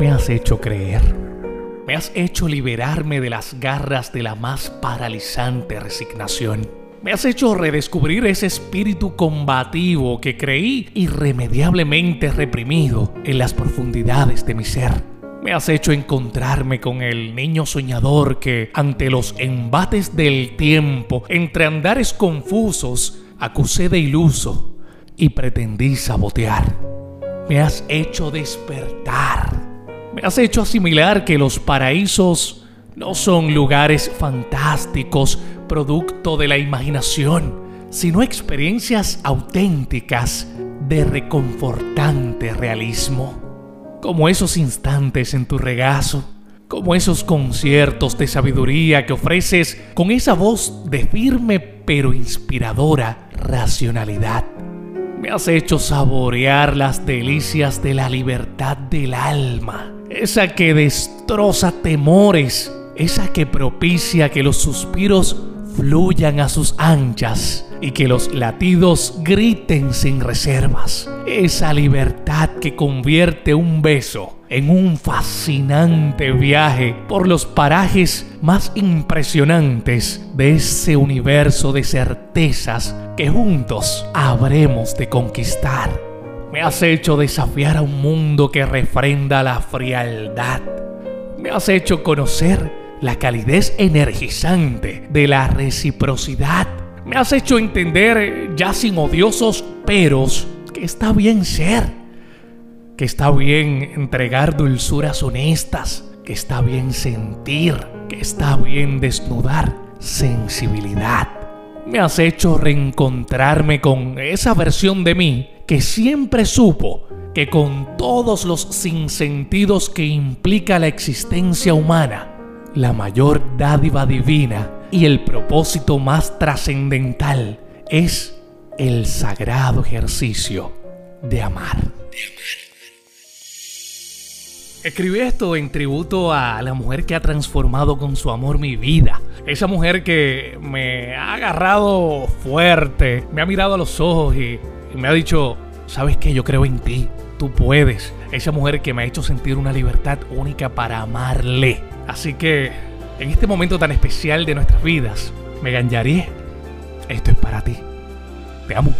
Me has hecho creer. Me has hecho liberarme de las garras de la más paralizante resignación. Me has hecho redescubrir ese espíritu combativo que creí irremediablemente reprimido en las profundidades de mi ser. Me has hecho encontrarme con el niño soñador que, ante los embates del tiempo, entre andares confusos, acusé de iluso y pretendí sabotear. Me has hecho despertar. Me has hecho asimilar que los paraísos no son lugares fantásticos, producto de la imaginación, sino experiencias auténticas de reconfortante realismo. Como esos instantes en tu regazo, como esos conciertos de sabiduría que ofreces con esa voz de firme pero inspiradora racionalidad. Me has hecho saborear las delicias de la libertad del alma, esa que destroza temores esa que propicia que los suspiros fluyan a sus anchas y que los latidos griten sin reservas. Esa libertad que convierte un beso en un fascinante viaje por los parajes más impresionantes de ese universo de certezas que juntos habremos de conquistar. Me has hecho desafiar a un mundo que refrenda la frialdad. Me has hecho conocer la calidez energizante de la reciprocidad. Me has hecho entender, ya sin odiosos peros, que está bien ser, que está bien entregar dulzuras honestas, que está bien sentir, que está bien desnudar sensibilidad. Me has hecho reencontrarme con esa versión de mí que siempre supo que con todos los sinsentidos que implica la existencia humana, la mayor dádiva divina y el propósito más trascendental es el sagrado ejercicio de amar. Escribí esto en tributo a la mujer que ha transformado con su amor mi vida. Esa mujer que me ha agarrado fuerte, me ha mirado a los ojos y, me ha dicho, sabes que yo creo en ti, tú puedes. Esa mujer que me ha hecho sentir una libertad única para amarle Así que, en este momento tan especial de nuestras vidas, Megan Yarié, esto es para ti. Te amo.